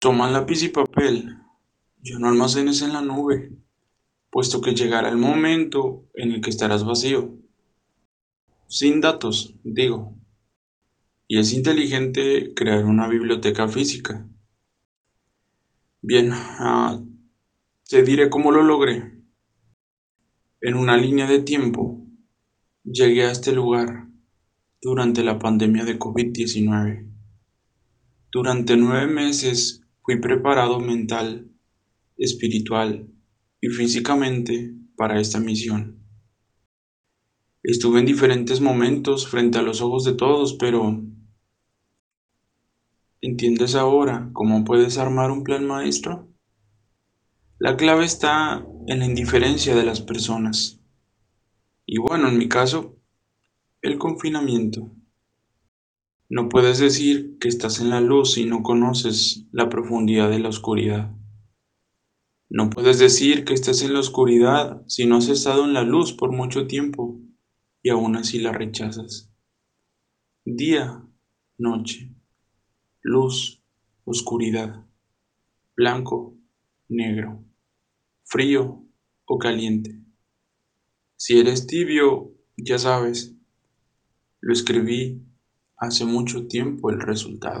Toma lápiz y papel, ya no almacenes en la nube, puesto que llegará el momento en el que estarás vacío. Sin datos, digo. Y es inteligente crear una biblioteca física. Bien, ah, te diré cómo lo logré. En una línea de tiempo, llegué a este lugar durante la pandemia de COVID-19. Durante nueve meses fui preparado mental, espiritual y físicamente para esta misión. Estuve en diferentes momentos frente a los ojos de todos, pero ¿entiendes ahora cómo puedes armar un plan maestro? La clave está en la indiferencia de las personas. Y bueno, en mi caso, el confinamiento. No puedes decir que estás en la luz si no conoces la profundidad de la oscuridad. No puedes decir que estás en la oscuridad si no has estado en la luz por mucho tiempo y aún así la rechazas. Día, noche, luz, oscuridad, blanco, negro, frío o caliente. Si eres tibio, ya sabes, lo escribí hace mucho tiempo el resultado.